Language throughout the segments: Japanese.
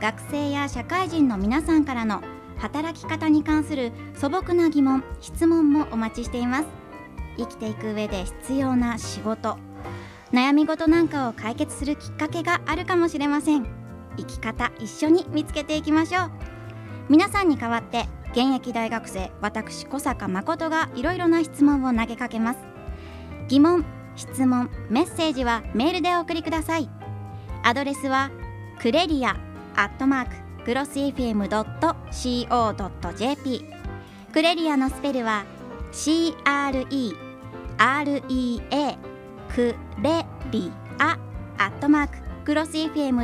学生や社会人の皆さんからの働き方に関する素朴な疑問質問もお待ちしています。生きていく上で必要な仕事。悩み事なんかを解決するきっかけがあるかもしれません。生き方一緒に見つけていきましょう。皆さんに代わって現役大学生私小坂誠がいろいろな質問を投げかけます。疑問質問メッセージはメールでお送りください。アドレスはクレリアアットマーククロス FM.co.jp クレリアのスペルは CRE REA クレリアアットマーククロス FM.co.jp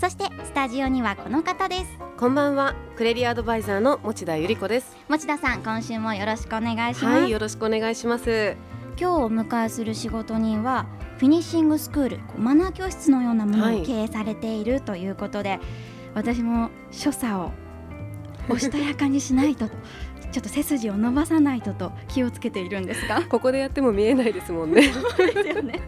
そしてスタジオにはこの方です。こんばんは、クレリアアドバイザーの持田由里子です。持田さん今週もよろしくお願いします、はい、よろしくお願いします。今日お迎えする仕事人はフィニッシングスクールマナー教室のようなものはいを経営されているということで、私も所作をおしとやかにしないと ちょっと背筋を伸ばさないとと気をつけているんですがここでやっても見えないですもんね。ですよね。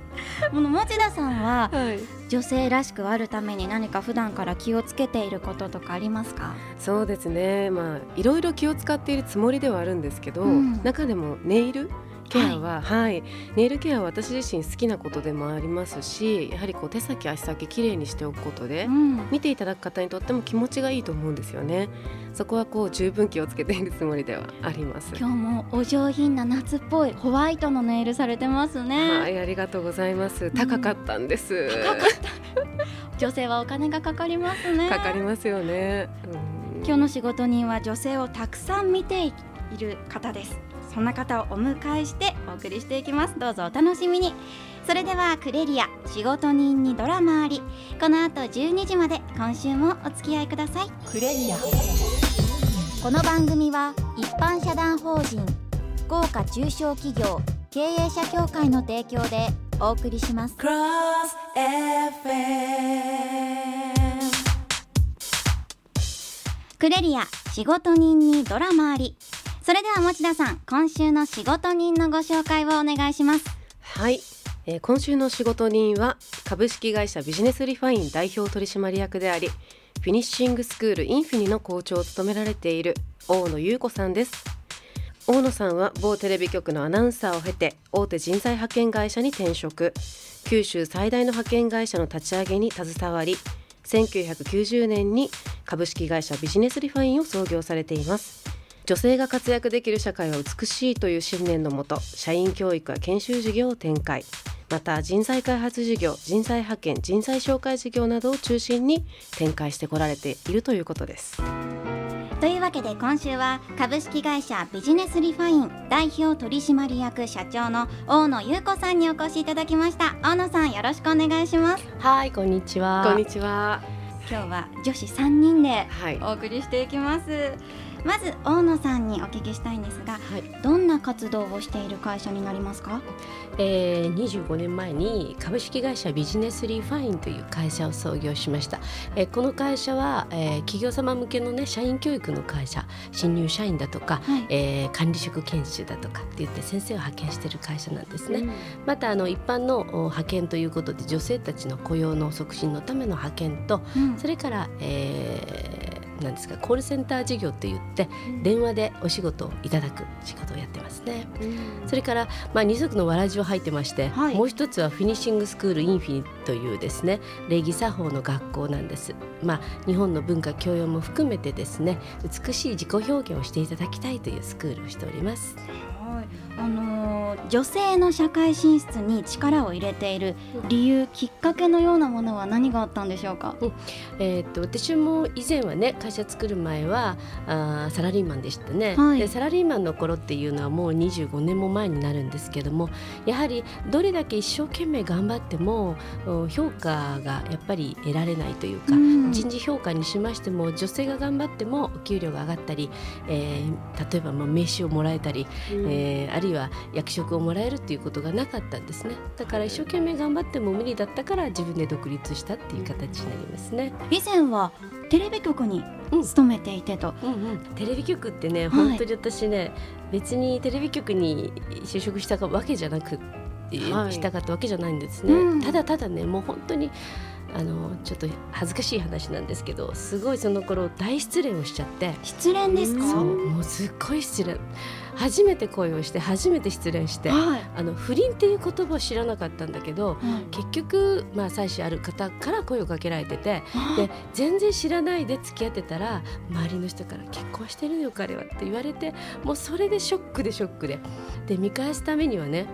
この持田さんははい、女性らしくあるために何か普段から気をつけていることとかありますか？そうですね。まあいろいろ気を使っているつもりではあるんですけど、うん中でもネイルケアは、はい、ネイルケアは私自身好きなことでもありますし、やはりこう手先足先きれいにしておくことで。うん。見ていただく方にとっても気持ちがいいと思うんですよね。そこはこう十分気をつけているつもりではあります。今日もお上品な夏っぽいホワイトのネイルされてますね。はい、ありがとうございます。高かったんです。女性はお金がかかりますね。かかりますよね。うん今日の仕事人は女性をたくさん見ている方です。そんな方をお迎えしてお送りしていきます。どうぞお楽しみに。それではクレリア仕事人にドラマあり。この後12時まで今週もお付き合いください。クレリア。この番組は一般社団法人福岡中小企業経営者協会の提供でお送りします。Cross FM クレリア仕事人にドラマありそれでは持田さん今週の仕事人のご紹介をお願いします。はい、えー今週の仕事人は株式会社ビジネスリファイン代表取締役でありフィニッシングスクールインフィニの校長を務められている大野優子さんです。大野さんは某テレビ局のアナウンサーを経て大手人材派遣会社に転職。九州最大の派遣会社の立ち上げに携わり1990年に株式会社ビジネスリファインを創業されています。女性が活躍できる社会は美しいという信念のもと社員教育や研修事業を展開。また人材開発事業人材派遣人材紹介事業などを中心に展開してこられているということです。というわけで今週は株式会社ビジネスリファイン代表取締役社長の大野優子さんにお越しいただきました。大野さんよろしくお願いします。はい、こんにちは。こんにちは。今日は女子3人ではい。お送りしていきますまず大野さんにお聞きしたいんですがはい、どんな活動をしている会社になりますか？えー、25年前に株式会社ビジネスリーファインという会社を創業しました、えーこの会社は、えー企業様向けのね社員教育の会社新入社員だとか、はい。えー管理職研修だとかって言って先生を派遣している会社なんですね、またあの一般のお派遣ということで女性たちの雇用の促進のための派遣とうん。それから、えーなんですかコールセンター事業って言って電話でお仕事をいただく仕事をやってますね。それから、まあ、二足のわらじを入ってまして、はいもう一つはフィニッシングスクールインフィニというですね礼儀作法の学校なんです。まあ、日本の文化教養も含めてですね美しい自己表現をしていただきたいというスクールをしております。はい、あのーの女性の社会進出に力を入れている理由、きっかけのようなものは何があったんでしょうか？えー、っと私も以前はね会社作る前はあーサラリーマンでしたね、はい。でサラリーマンの頃っていうのはもう25年も前になるんですけどもやはりどれだけ一生懸命頑張ってもうん評価がやっぱり得られないというか、うん。人事評価にしましても女性が頑張ってもお給料が上がったり、えー例えばまあ名刺をもらえたり、えーあるいは役職をもらえるっていうことがなかったんですね。だから一生懸命頑張っても無理だったから自分で独立したっていう形になりますね。以前はテレビ局にうん。勤めていてと、うんうん、テレビ局ってね、い。本当に私ね別にテレビ局に就職したわけじゃなく、はい。したかったわけじゃないんですね、うん。ただただねもう本当にあのちょっと恥ずかしい話なんですけどすごいその頃大失恋をしちゃって。失恋ですか？そうもうすっごい失恋。初めて恋をして初めて失恋して。はい。あの不倫っていう言葉を知らなかったんだけど結局、まあ、妻子ある方から声をかけられててで全然知らないで付き合ってたら周りの人から「結婚してるのよ彼は」って言われてもうそれでショックでショックで。で見返すためにはね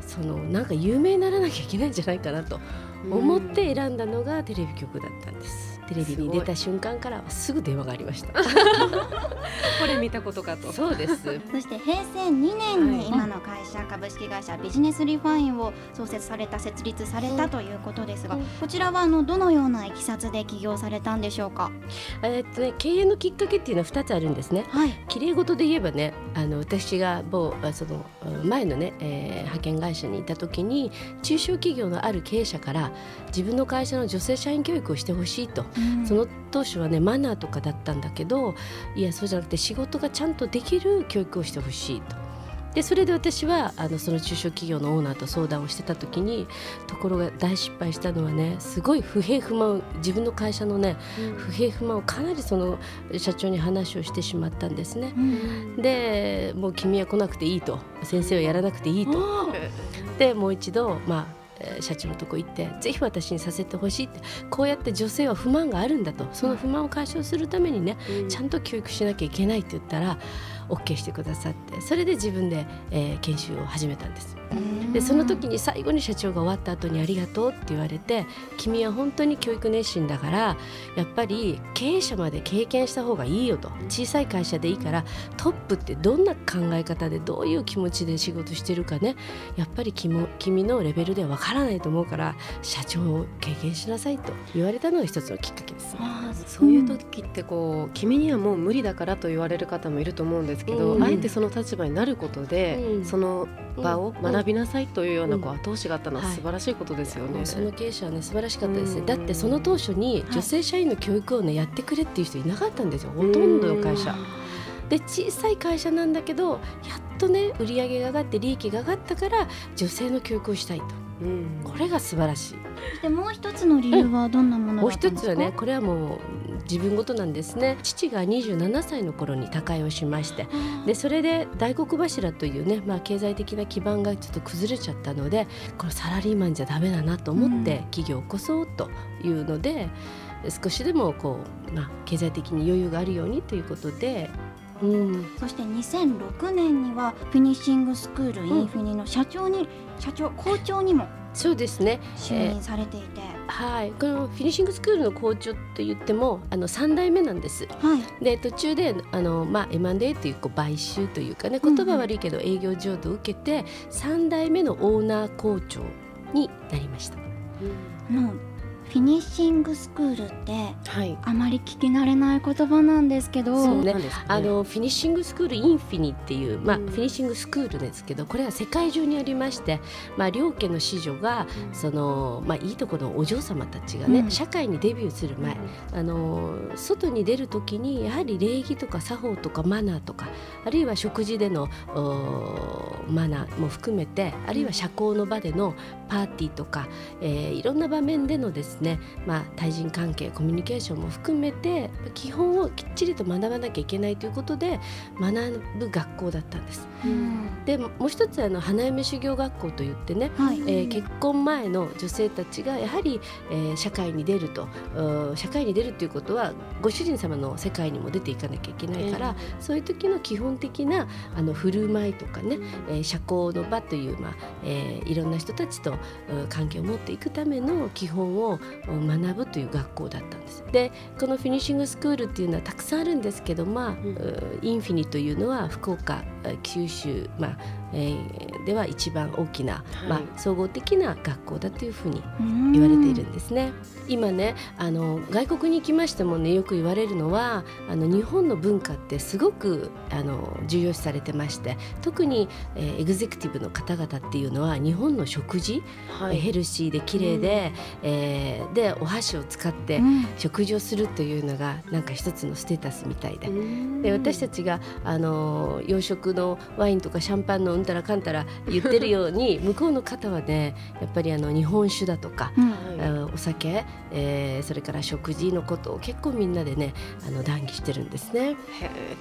そのなんか有名にならなきゃいけないんじゃないかなと思って選んだのがテレビ局だったんです。テレビに出た瞬間からはすぐ電話がありました。これ見たことかとそうです。そして平成2年はいに今の会社、株式会社ビジネスリファインを創設された設立されたということですが、うんこちらはあのどのようないきさつで起業されたんでしょうか？えーっとね経営のきっかけっていうのは2つあるんですね。はい。綺麗事で言えばねあの私が某あそのうん前のね、えー派遣会社にいた時に中小企業のある経営者から自分の会社の女性社員教育をしてほしいと、その当初はねマナーとかだったんだけどいやそうじゃなくて仕事がちゃんとできる教育をしてほしいと。でそれで私はあのその中小企業のオーナーと相談をしてた時にところが大失敗したのはねすごい不平不満を自分の会社のね不平不満をかなりその社長に話をしてしまったんですね。うん。でもう君は来なくていいと。先生はやらなくていいと。でもう一度まあえー社長のとこ行ってぜひ私にさせてほしいってこうやって女性は不満があるんだとその不満を解消するためにねちゃんと教育しなきゃいけないって言ったら OK してくださってそれで自分で、えー研修を始めたんです。でその時に最後に社長が終わった後に「ありがとう」って言われて「君は本当に教育熱心だからやっぱり経営者まで経験した方がいいよ」と。小さい会社でいいからトップってどんな考え方でどういう気持ちで仕事してるかね。やっぱり君も君のレベルではわからないと思うから社長を経験しなさいと言われたのが一つのきっかけです。そういう時ってこう、君にはもう無理だからと言われる方もいると思うんですけど、うん。あえてその立場になることで、うん。その場を学びなさいというようなこううん後押しがあったのははい。素晴らしいことですよね。もうその経営者はね素晴らしかったですね、うん。だってその当初に女性社員の教育をねやってくれっていう人いなかったんですよほとんどの会社。で小さい会社なんだけどやっとね売り上げが上がって利益が上がったから女性の教育をしたいと。うん。これが素晴らしい。そしてもう一つの理由はどんなものもうだったんですか？一つはねこれはもう自分ごとなんですね。父が27歳の頃に他界をしましてでそれで大黒柱というね、まあ、経済的な基盤がちょっと崩れちゃったのでこれサラリーマンじゃダメだなと思って企業を起こそうというので、少しでもこう、まあ、経済的に余裕があるようにということで、うん、そして2006年にはフィニッシングスクールインフィニの社長に、社長校長にもそうですね就任されていて、はい、このフィニッシングスクールの校長と言ってもあの3代目なんです。はい。で途中であの、まあ、M&A というこう買収というかねうんうん言葉悪いけど営業譲渡を受けて3代目のオーナー校長になりました。あのフィニッシングスクールってはい。あまり聞き慣れない言葉なんですけど、そうね。なんですかね。あのフィニッシングスクールインフィニっていう、まあ、うん。フィニッシングスクールですけどこれは世界中にありまして、まあ、両家の子女がその、まあ、いいところのお嬢様たちがね、うん。社会にデビューする前あの外に出る時にやはり礼儀とか作法とかマナーとかあるいは食事でのおマナーも含めてあるいは社交の場でのパーティーとか、えーいろんな場面でのですですね、まあ、対人関係コミュニケーションも含めて基本をきっちりと学ばなきゃいけないということで学ぶ学校だったんです。うん。でもう一つあの花嫁修行学校といってねはい、えー結婚前の女性たちがやはり、えー社会に出ると社会に出るということはご主人様の世界にも出ていかなきゃいけないから、そういう時の基本的なあの振る舞いとかね、えー社交の場という、まあえーいろんな人たちと関係を持っていくための基本をう学ぶという学校だったんです。でこのフィニッシングスクールっていうのはたくさんあるんですけど、まあうーインフィニというのは福岡えー九州、まあえーでは一番大きな、まはい。あ、総合的な学校だというふうにうん。言われているんですね。今ねあの外国に行きましてもねよく言われるのはあの日本の文化ってすごくあの重要視されてまして特に、えーエグゼクティブの方々っていうのは日本の食事、はヘルシーで綺麗で、えーでお箸を使ってうん。食事をするというのがなんか一つのステータスみたいで。うん。で私たちがあの洋食のワインとかシャンパンのうんたらかんたら言ってるように向こうの方はねやっぱりあの日本酒だとか、うんお酒、えーそれから食事のことを結構みんなでねあの談義してるんですね。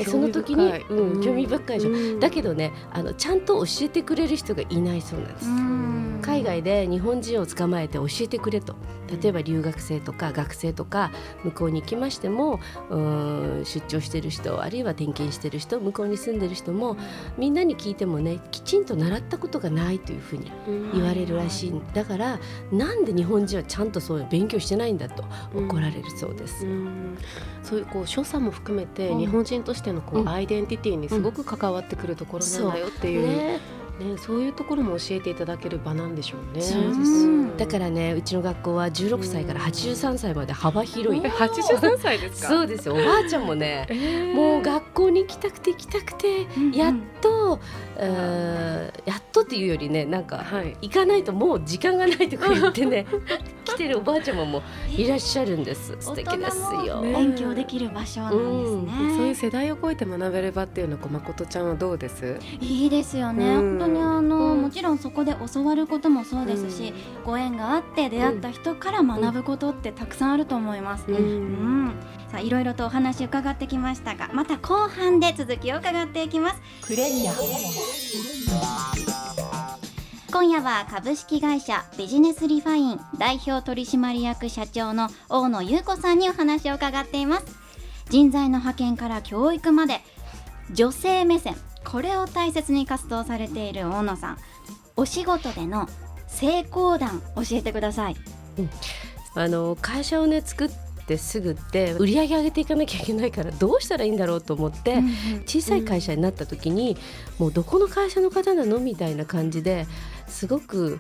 その時にうん興味深いでしょ。うん。だけどねあのちゃんと教えてくれる人がいないそうなんです。うん。海外で日本人を捕まえて教えてくれと。例えば留学生とか学生とか向こうに行きましてもうーん出張してる人あるいは転勤してる人向こうに住んでる人もみんなに聞いてもねきちんと習ったことがないというふうに言われるらしい。だからなんで日本人はちゃんとそういう勉強してないんだと怒られるそうです。うん。そういうこう所作も含めてうん。日本人としてのこううん。アイデンティティにすごく関わってくるところなんだよっていう。ねねそういうところも教えていただける場なんでしょうね。そうですうんだからねうちの学校は16歳から83歳まで幅広いえ83歳ですか？そうですよおばあちゃんもねえーもう学校に行きたくて行きたくてうんやっと、えーやっとっていうよりねなんかはい。行かないともう時間がないとか言ってね 来てるおばあちゃまもいらっしゃるんです素敵ですよ。大人も勉強できる場所なんですね。そういう世代を超えて学べる場っていうのはこう誠ちゃんはどうです？いいですよね、うん本当にあの、うん。もちろんそこで教わることもそうですし、ご縁があって出会った人から学ぶことってたくさんあると思います。ううん。んさあいろいろとお話伺ってきましたがまた後半で続きを伺っていきます。クレリア今夜は株式会社ビジネスリファイン代表取締役社長の大野優子さんにお話を伺っています。人材の派遣から教育まで女性目線これを大切に活動されている大野さんお仕事での成功談教えてください。あの会社をね作ってすぐって売り上げ上げていかなきゃいけないからどうしたらいいんだろうと思って、小さい会社になった時に、もうどこの会社の方なの？みたいな感じですごく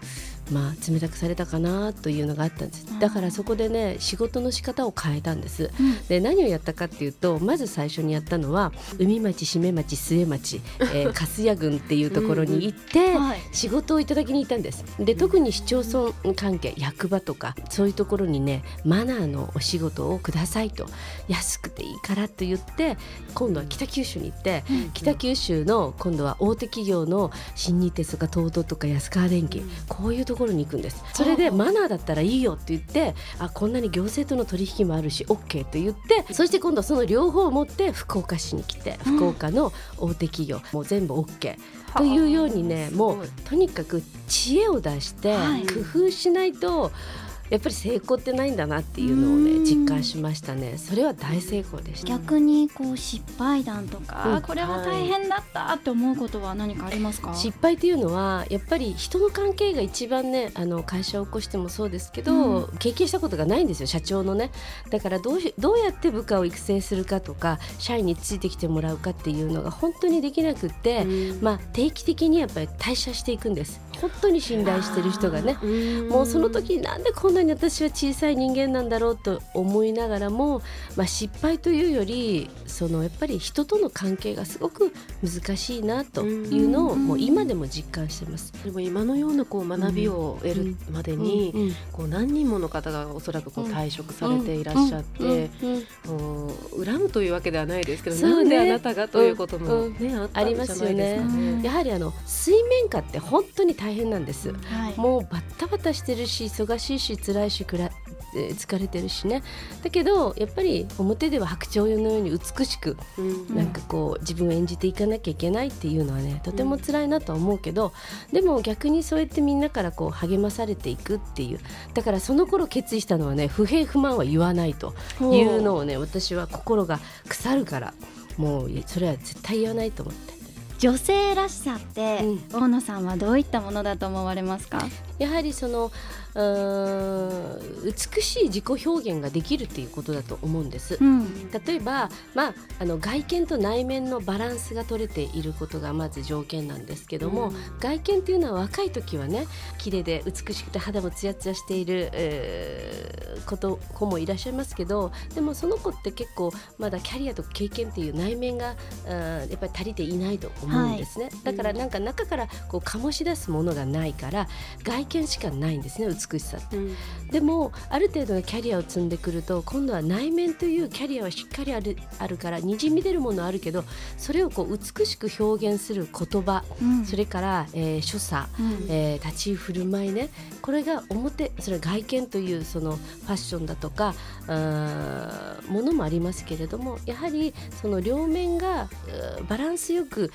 まあ冷たくされたかなというのがあったんです。だからそこでね仕事の仕方を変えたんです。で何をやったかっていうとまず最初にやったのは海町締め町末町、えー、粕谷郡っていうところに行って はい。仕事をいただきに行ったんです。で特に市町村関係役場とかそういうところにねマナーのお仕事をくださいと。安くていいからと言って今度は北九州に行って北九州の今度は大手企業の新日鉄とか東都とか安川電機、こういうところに行くんです。それでマナーだったらいいよって言ってあこんなに行政との取引もあるし OK と言ってそして今度はその両方を持って福岡市に来て福岡の大手企業、もう全部 OK というようにねもうとにかく知恵を出してはい。工夫しないと、やっぱり成功ってないんだなっていうのをうん。ね実感しましたね。それは大成功でした。逆にこう失敗談とか、うん。これは大変だったって思うことは何かありますか、失敗っていうのはやっぱり人の関係が一番ねあの会社を起こしてもそうですけど、経験したことがないんですよ。社長のね。だからどうしどうやって部下を育成するかとか社員についてきてもらうかっていうのが本当にできなくって、まあ、定期的にやっぱり退社していくんです。本当に信頼してる人がね。もうその時になんでこんなに私は小さい人間なんだろうと思いながらも、まあ、失敗というよりそのやっぱり人との関係がすごく難しいなというのをもう今でも実感してます。でも今のようなこう学びを得るまでに、何人もの方がおそらくこううん。退職されていらっしゃって、恨むというわけではないですけど、なんであなたがということもうん。ね、あったんじゃないですよね。やはりあの水面下って本当に大変なんです。はい。もうバッタバタしてるし忙しいし辛いしくらえー疲れてるしね。だけどやっぱり表では白鳥のように美しくうん。なんかこう自分を演じていかなきゃいけないっていうのはねとても辛いなとは思うけど、でも逆にそうやってみんなからこう励まされていくっていうだからその頃決意したのはね不平不満は言わないというのをね私は心が腐るからもうそれは絶対言わないと思って。女性らしさって、う大野さんはどういったものだと思われますか？やはりその美しい自己表現ができるっていうことだと思うんです。うん。例えば、まあ、あの外見と内面のバランスが取れていることがまず条件なんですけども、外見っていうのは若い時はね綺麗で美しくて肌もツヤツヤしている、えーこと子もいらっしゃいますけどでもその子って結構まだキャリアとか経験っていう内面がやっぱり足りていないと思うんですね、だからなんか中からこう醸し出すものがないから外見しかないんですね美しさって。うん。でもある程度のキャリアを積んでくると今度は内面というキャリアはしっかりあるあるからにじみ出るものあるけどそれをこう美しく表現する言葉、うん。それから、えー所作、うん。えー立ち居振る舞いねこれが表それは外見というそのファッションだとかものもありますけれどもやはりその両面がバランスよく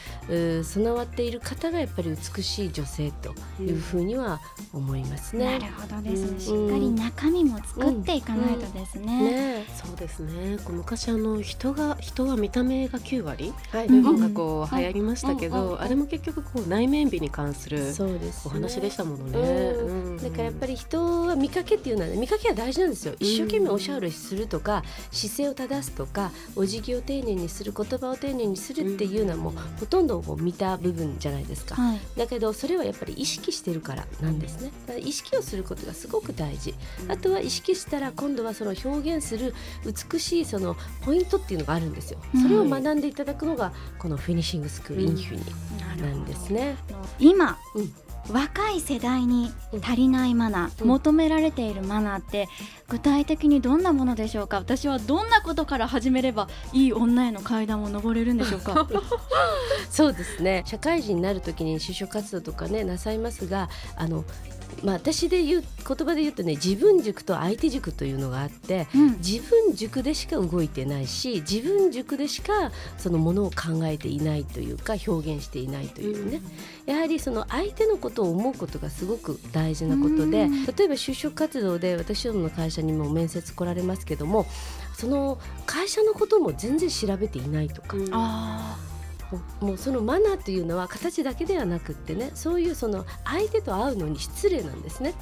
備わっている方がやっぱり美しい女性というふうには思いますね。なるほどですね、うん。しっかり中身も作っていかないとですね、ね。そうですね。こう昔あの人が人は見た目が9割？はい。という本がこう流行りましたけうんうんうんどあれも結局こう内面美に関するそうです、お話でしたものね。うん。うん。だからやっぱり人は見かけっていうのはね見かけは大事なんですよ。一生懸命おしゃべりするとか姿勢を正すとかお辞儀を丁寧にする言葉を丁寧にするっていうのはもうほとんどこう見た部分じゃないですか。はい。だけどそれはやっぱり意識してるからなんですね。だから意識をすることがすごく大事。あとは意識したら今度はその表現する美しいそのポイントっていうのがあるんですよ。それを学んでいただくのがこのフィニッシングスクールインフィニなんですね。今、うん若い世代に足りないマナー、うん。求められているマナーって具体的にどんなものでしょうか？私はどんなことから始めればいい女への階段を登れるんでしょうか？そうですね。社会人になる時に就職活動とかねなさいますがあのまあ私で言う言葉で言うとね自分軸と相手軸というのがあってうん。自分軸でしか動いてないし自分軸でしかそのものを考えていないというか表現していないというね、やはりその相手のことを思うことがすごく大事なことでうん。例えば就職活動で私どもの会社にも面接来られますけどもその会社のことも全然調べていないとか、うん。あもうそのマナーというのは形だけではなくってねそういうその相手と会うのに失礼なんですね。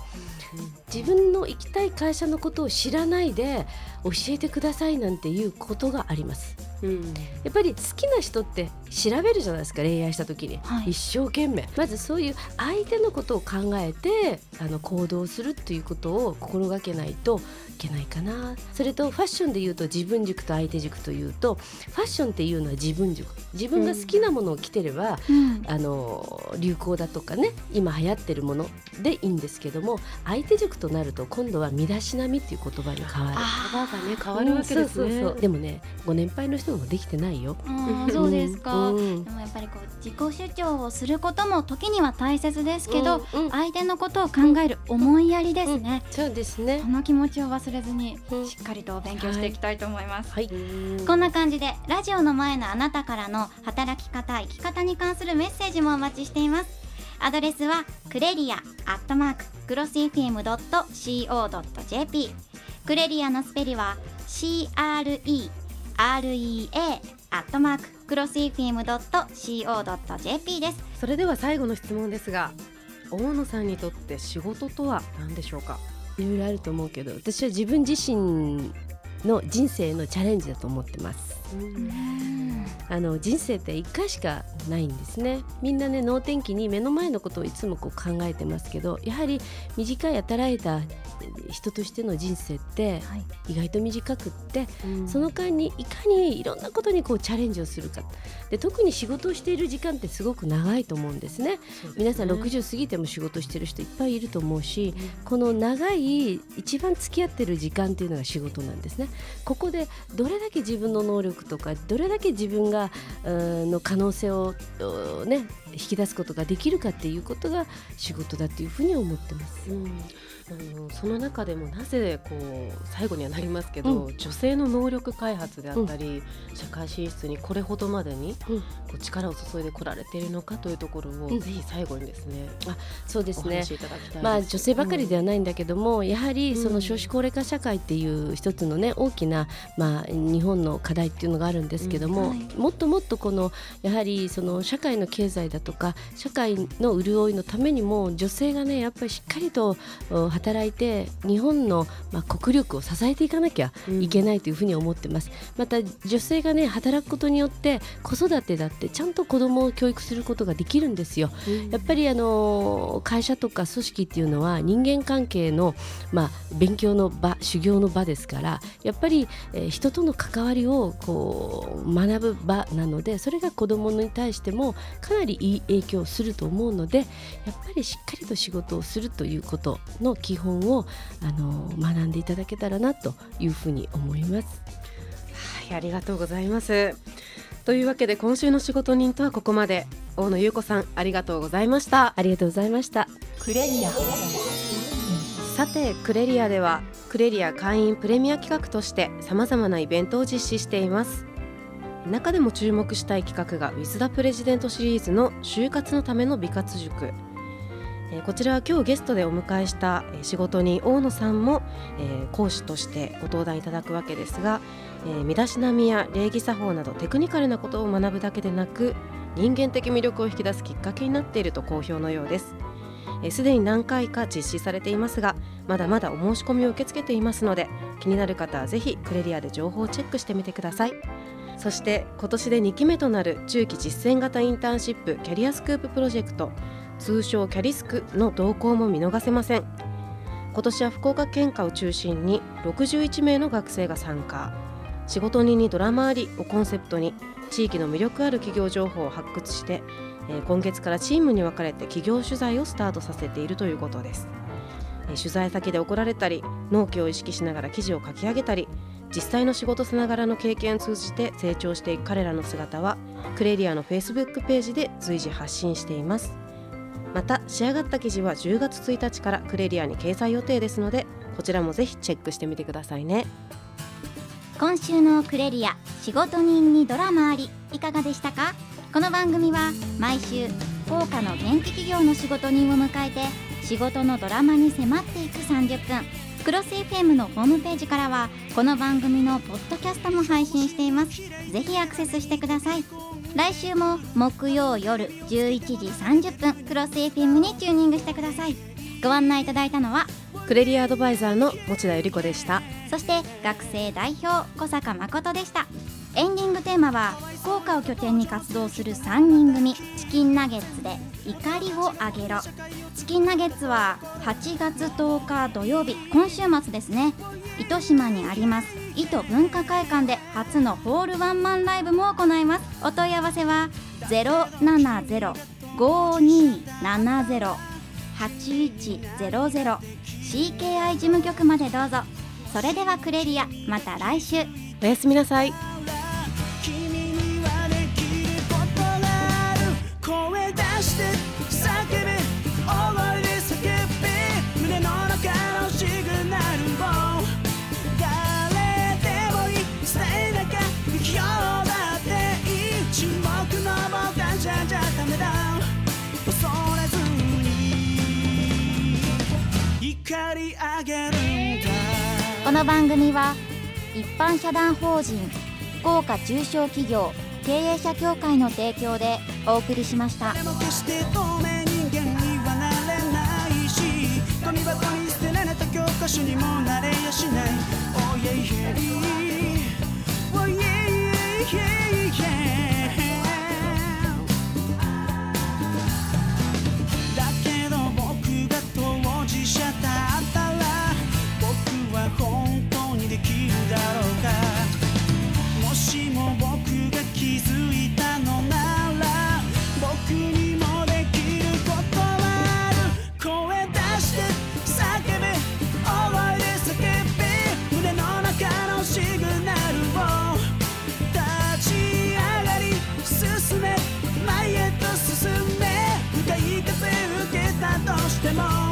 自分の行きたい会社のことを知らないで教えてくださいなんていうことがあります。うん。やっぱり好きな人って調べるじゃないですか恋愛した時に、はい。一生懸命。まずそういう相手のことを考えてあの行動するっていうことを心がけないといけないかな。それとファッションで言うと自分軸と相手軸というとファッションっていうのは自分軸自分が好きなものを着てれば、ーうん。あの流行だとかね今流行ってるものでいいんですけども相手軸となると今度は身だしなみっていう言葉に変わる。言葉がね変わるわけですね。うんそうそうそう。でもねご年配の人もできてないよ。あーそうですか、うん。でもやっぱりこう自己主張をすることも時には大切ですけど、うんうん。相手のことを考える思いやりですね、そうですね。こ。の気持ちを忘れずにうん。しっかりと勉強していきたいと思います、はい。こんな感じでラジオの前のあなたからの働き方生き方に関するメッセージもお待ちしています。アドレスはクレリアアットマーククロス FM.co.jp クレリアのスペリは CREREA アットマーククロス FM.co.jp です。それでは最後の質問ですが大野さんにとって仕事とは何でしょうか？いろいろあると思うけど、私は自分自身の人生のチャレンジだと思ってます。あの人生って一回しかないんですね。みんなね能天気に目の前のことをいつもこう考えてますけどやはり短い与えられた人としての人生ってはい。意外と短くってうん。その間にいかにいろんなことにこうチャレンジをするか。で特に仕事をしている時間ってすごく長いと思うんですね。皆さん60過ぎても仕事してる人いっぱいいると思うしこの長い一番付き合ってる時間っていうのが仕事なんですね。ここでどれだけ自分の能力とかどれだけ自分がの可能性をね引き出すことができるかっていうことが仕事だというふうに思ってます。うん、あのその中でもなぜこう最後にはなりますけど、う女性の能力開発であったり、社会進出にこれほどまでにうん。こう力を注いでこられているのかというところを、うん。ぜひ最後にですねそうですね。お話しいただきたいです。まあ、女性ばかりではうんないんだけども、やはりそうん。の少子高齢化社会っていう一つのね大きな、まあ、日本の課題っていうのがあるんですけども、うん。はい。もっともっとこのやはりその社会の経済だとか社会の潤いのためにも女性がねやっぱりしっかりとお働いて日本の、まあ、国力を支えていかなきゃいけないというふうに思ってます。また女性がね働くことによって子育てだってちゃんと子供を教育することができるんですよ。やっぱりあの会社とか組織っていうのは人間関係の、まあ、勉強の場修行の場ですからやっぱり、えー人との関わりをこう学ぶ場なのでそれが子どもに対してもかなりいい影響をすると思うのでやっぱりしっかりと仕事をするということの基本をあの学んでいただけたらなというふうに思います。はい、ありがとうございます。というわけで今週の仕事人とはここまで大野優子さんありがとうございました。ありがとうございました。クレリアさてクレリアではクレリア会員プレミア企画としてさまざまなイベントを実施しています中でも注目したい企画が With the President シリーズの就活のための美活塾えこちらは今日ゲストでお迎えした仕事人大野さんも、え講師としてご登壇いただくわけですが、え身だしなみや礼儀作法などテクニカルなことを学ぶだけでなく人間的魅力を引き出すきっかけになっていると好評のようです。すでに何回か実施されていますがまだまだお申し込みを受け付けていますので気になる方はぜひクレリアで情報をチェックしてみてください。そして今年で2期目となる中期実践型インターンシップキャリアスクーププロジェクト通称キャリスクの動向も見逃せません。今年は福岡県下を中心に61名の学生が参加。仕事人にドラマありをコンセプトに地域の魅力ある企業情報を発掘してえ今月からチームに分かれて企業取材をスタートさせているということです、え取材先で怒られたり納期を意識しながら記事を書き上げたり実際の仕事さながらの経験を通じて成長していく彼らの姿はクレリアの Facebook ページで随時発信しています。また仕上がった記事は10月1日からクレリアに掲載予定ですのでこちらもぜひチェックしてみてくださいね。今週のクレリア仕事人にドラマありいかがでしたか？この番組は毎週福岡の元気企業の仕事人を迎えて仕事のドラマに迫っていく30分。クロス FM のホームページからはこの番組のポッドキャストも配信しています。ぜひアクセスしてください。来週も木曜夜11時30分クロス FM にチューニングしてください。ご案内いただいたのはクレリアアドバイザーの持田由里子でした。そして学生代表小坂誠でした。エンディングテーマは福岡を拠点に活動する3人組チキンナゲッツで怒りをあげろ。チキンナゲッツは8月10日土曜日今週末ですね。糸島にあります糸文化会館で初のホールワンマンライブも行います。お問い合わせは070-5270-8100 CKI 事務局までどうぞ。それではクレリアまた来週。おやすみなさい。の番組は一般社団法人福岡中小企業経営者協会の提供でお送りしました。yeah yeah yeah 進んでかい風受けたとしても。